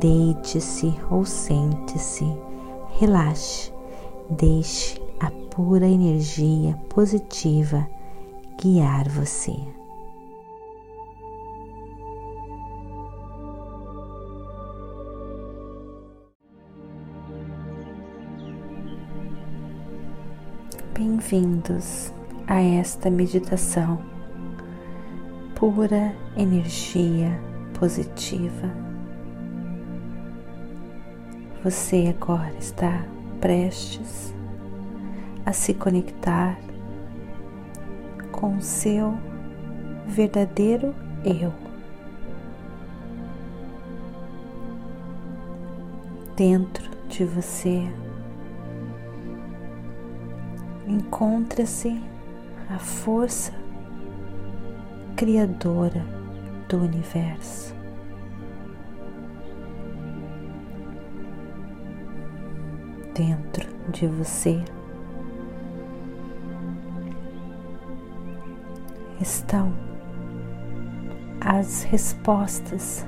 Deite-se ou sente-se, relaxe, deixe a pura energia positiva guiar você. Bem-vindos a esta meditação pura energia positiva. Você agora está prestes a se conectar com o seu verdadeiro eu. Dentro de você encontra-se a força criadora do universo. Dentro de você estão as respostas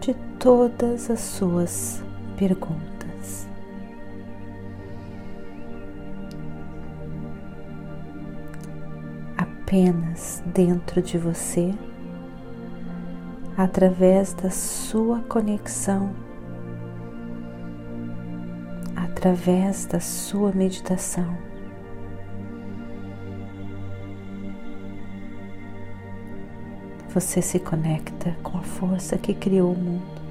de todas as suas perguntas. Apenas dentro de você, através da sua conexão através da sua meditação. Você se conecta com a força que criou o mundo.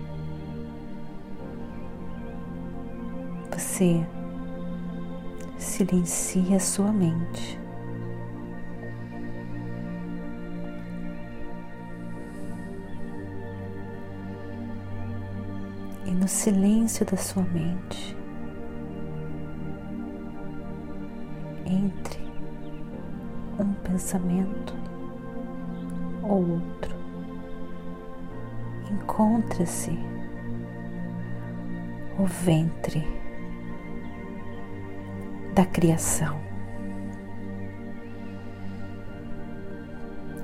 Você silencia sua mente. E no silêncio da sua mente, pensamento ou outro. Encontra-se o ventre da criação.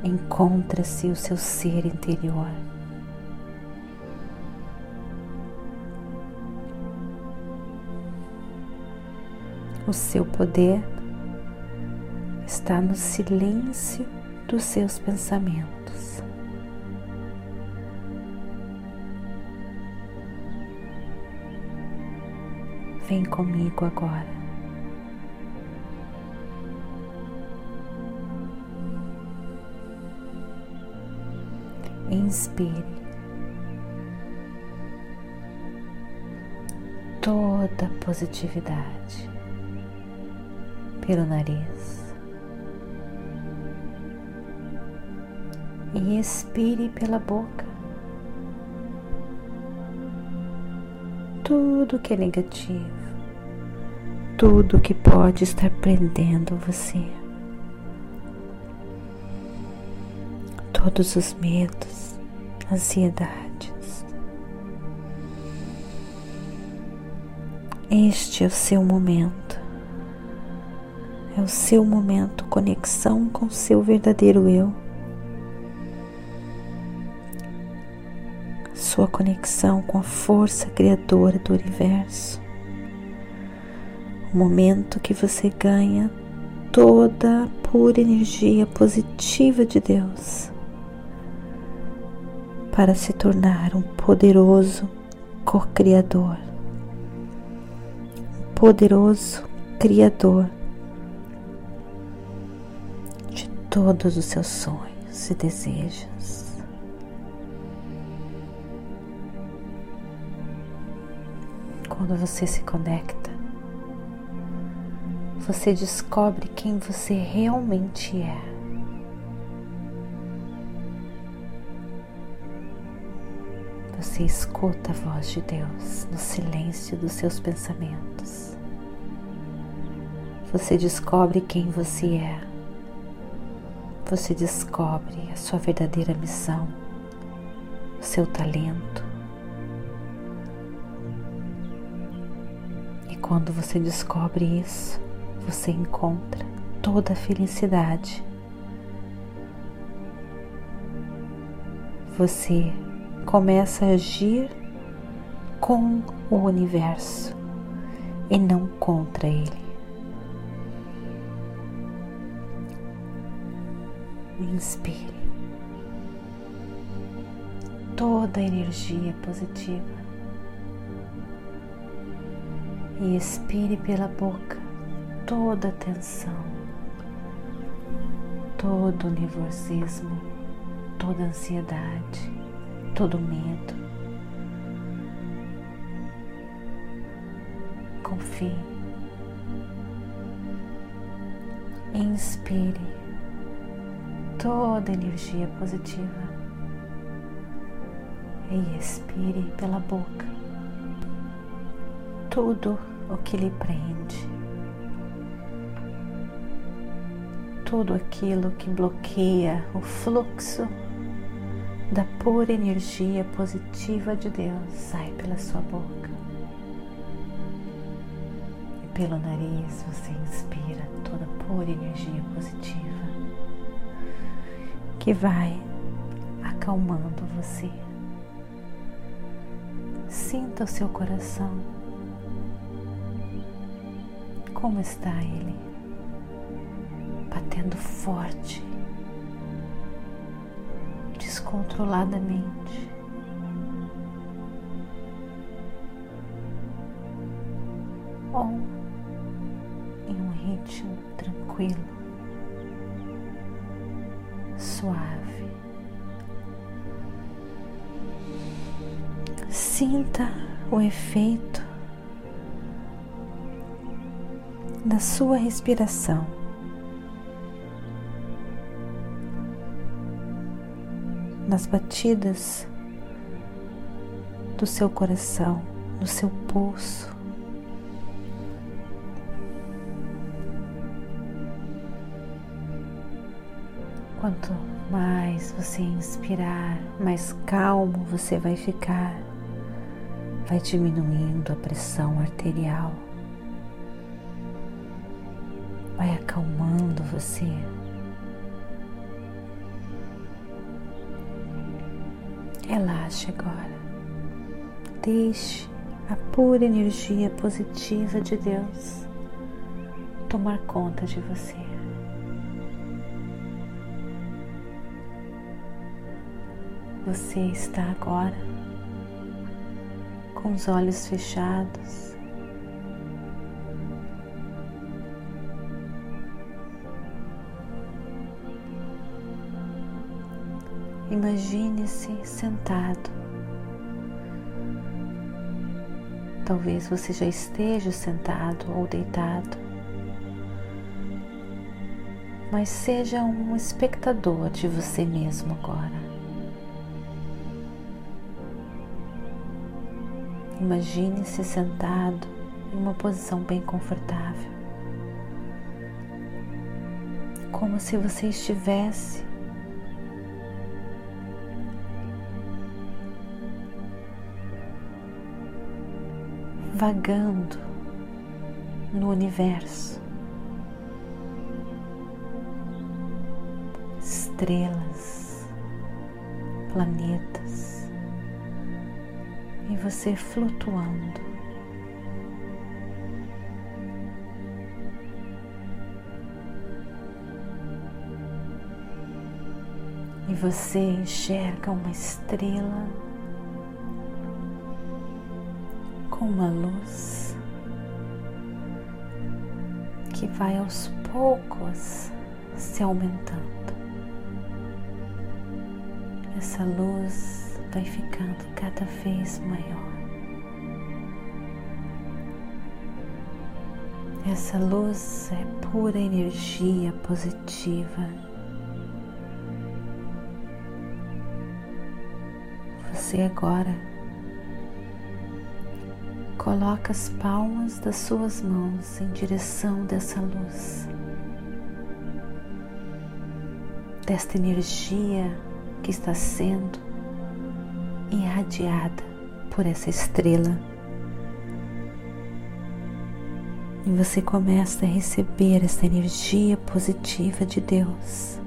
Encontra-se o seu ser interior. O seu poder está no silêncio dos seus pensamentos. Vem comigo agora. Inspire toda a positividade pelo nariz. E expire pela boca. Tudo que é negativo, tudo que pode estar prendendo você, todos os medos, ansiedades. Este é o seu momento. É o seu momento conexão com o seu verdadeiro eu. Sua conexão com a força criadora do universo. O momento que você ganha toda a pura energia positiva de Deus para se tornar um poderoso co-criador, um poderoso criador de todos os seus sonhos e desejos. Quando você se conecta, você descobre quem você realmente é. você escuta a voz de Deus no silêncio dos seus pensamentos. Você descobre quem você é. Você descobre a sua verdadeira missão, o seu talento. Quando você descobre isso, você encontra toda a felicidade. Você começa a agir com o universo e não contra ele. Inspire toda a energia positiva e expire pela boca toda a tensão, todo o nervosismo, toda a ansiedade todo medo. Confie. Inspire toda energia positiva e expire pela boca tudo o que lhe prende, tudo aquilo que bloqueia o fluxo da pura energia positiva de Deus sai pela sua boca. E pelo nariz você inspira toda a pura energia positiva que vai acalmando você. Sinta o seu coração. Como está ele? Batendo forte descontroladamente. Ou em um ritmo tranquilo, suave. Sinta o efeito da sua respiração. nas batidas do seu coração, no seu pulso. Quanto mais você inspirar, mais calmo você vai ficar, vai diminuindo a pressão arterial, vai acalmando você. Relaxe agora. Deixe a pura energia positiva de Deus tomar conta de você. Você está agora com os olhos fechados. Imagine-se sentado. Talvez você já esteja sentado ou deitado, mas seja um espectador de você mesmo agora. Imagine-se sentado em uma posição bem confortável, como se você estivesse vagando no universo. Estrelas, planetas, e você flutuando. E você enxerga uma estrela com uma luz que vai aos poucos se aumentando. Essa luz vai ficando cada vez maior. Essa luz é pura energia positiva. Você agora coloca as palmas das suas mãos em direção dessa luz, desta energia que está sendo irradiada por essa estrela. E você começa a receber essa energia positiva de Deus.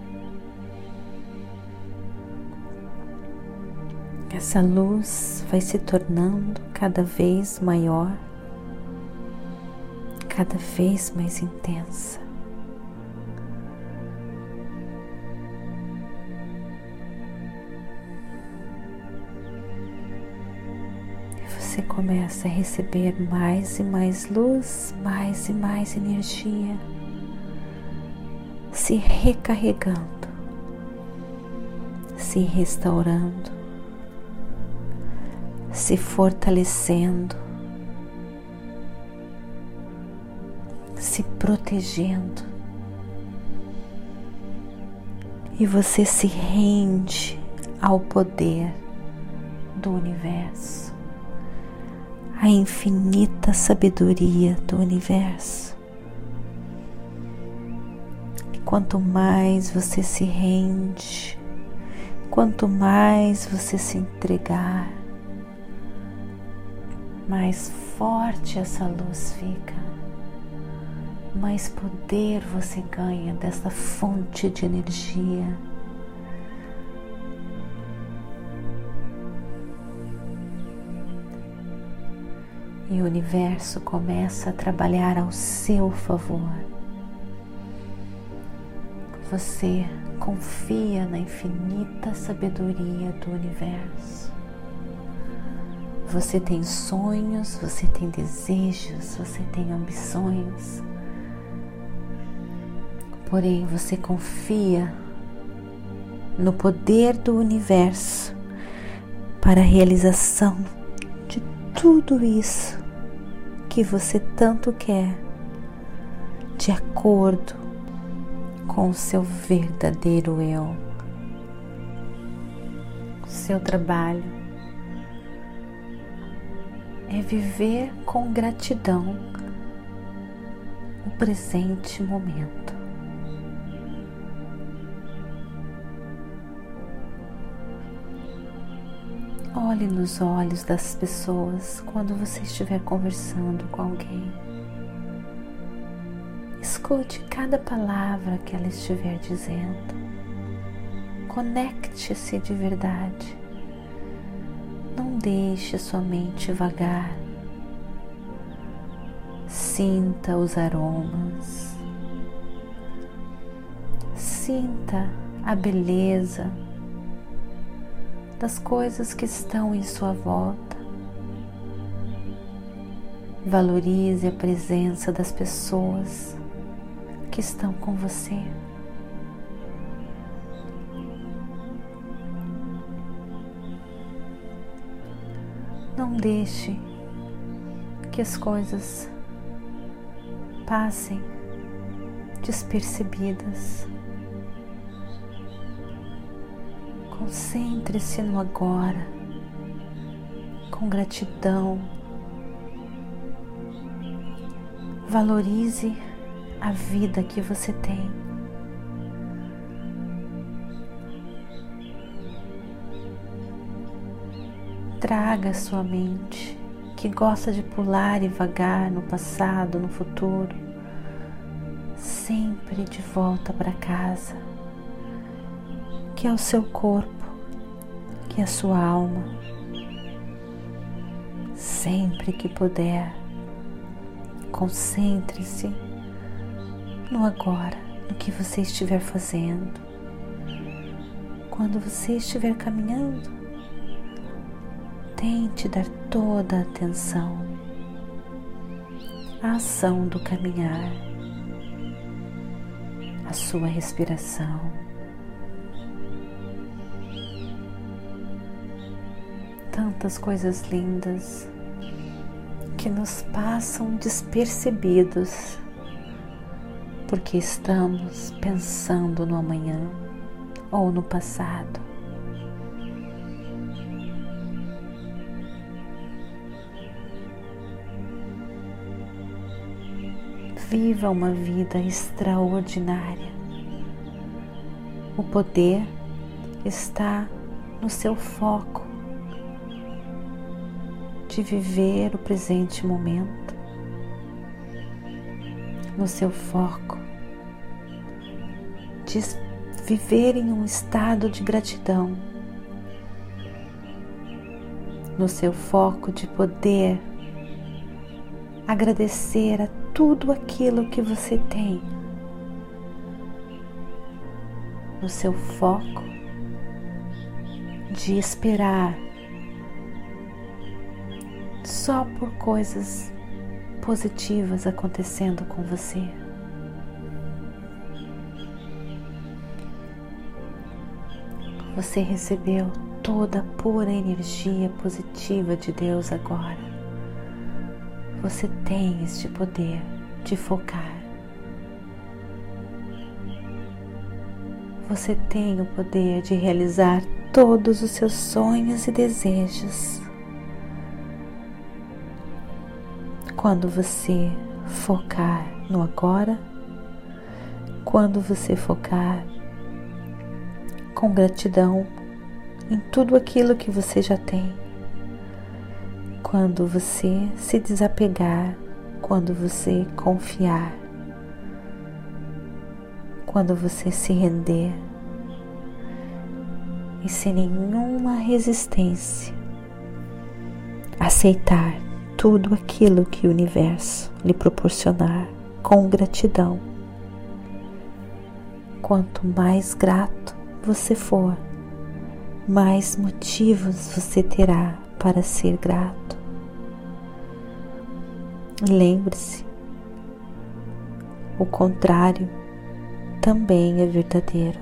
Essa luz vai se tornando cada vez maior, cada vez mais intensa. você começa a receber mais e mais luz, mais e mais energia, se recarregando, se restaurando, se fortalecendo, se protegendo. E você se rende ao poder do universo a infinita sabedoria do universo. E quanto mais você se rende, quanto mais você se entregar, mais forte essa luz fica, mais poder você ganha dessa fonte de energia e o universo começa a trabalhar ao seu favor. Você confia na infinita sabedoria do universo. Você tem sonhos, você tem desejos, você tem ambições. Porém, você confia no poder do universo para a realização de tudo isso que você tanto quer, de acordo com o seu verdadeiro eu. Seu trabalho é viver com gratidão o presente momento. Olhe nos olhos das pessoas quando você estiver conversando com alguém. Escute cada palavra que ela estiver dizendo. Conecte-se de verdade. Não deixe sua mente vagar. Sinta os aromas. Sinta a beleza das coisas que estão em sua volta. Valorize a presença das pessoas que estão com você. Não deixe que as coisas passem despercebidas. Concentre-se no agora, com gratidão. Valorize a vida que você tem. Traga a sua mente, que gosta de pular e vagar no passado, no futuro, sempre de volta para casa que é o seu corpo, que é a sua alma. Sempre que puder, concentre-se no agora, no que você estiver fazendo. Quando você estiver caminhando, tente dar toda a atenção à ação do caminhar, à sua respiração. tantas coisas lindas que nos passam despercebidos porque estamos pensando no amanhã ou no passado. Viva uma vida extraordinária. O poder está no seu foco de viver o presente momento, no seu foco de viver em um estado de gratidão, no seu foco de poder agradecer a tudo aquilo que você tem, no seu foco de esperar só por coisas positivas acontecendo com você. Você recebeu toda a pura energia positiva de Deus agora. Você tem este poder de focar. Você tem o poder de realizar todos os seus sonhos e desejos. Quando você focar no agora, quando você focar com gratidão em tudo aquilo que você já tem. Quando você se desapegar, quando você confiar, quando você se render e sem nenhuma resistência aceitar tudo aquilo que o universo lhe proporcionar com gratidão. Quanto mais grato você for, mais motivos você terá para ser grato. Lembre-se, o contrário também é verdadeiro.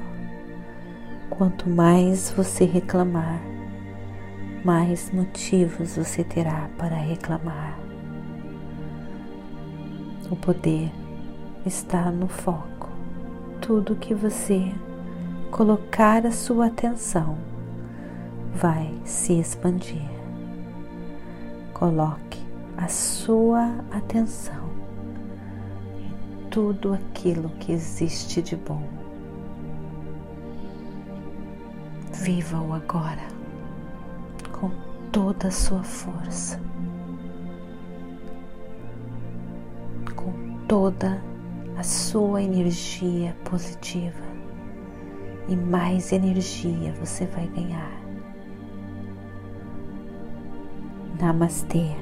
Quanto mais você reclamar, mais motivos você terá para reclamar. O poder está no foco. Tudo que você colocar a sua atenção, vai se expandir. Coloque a sua atenção em tudo aquilo que existe de bom. Viva o agora com toda a sua força, com toda a sua energia positiva e mais energia você vai ganhar. Namastê.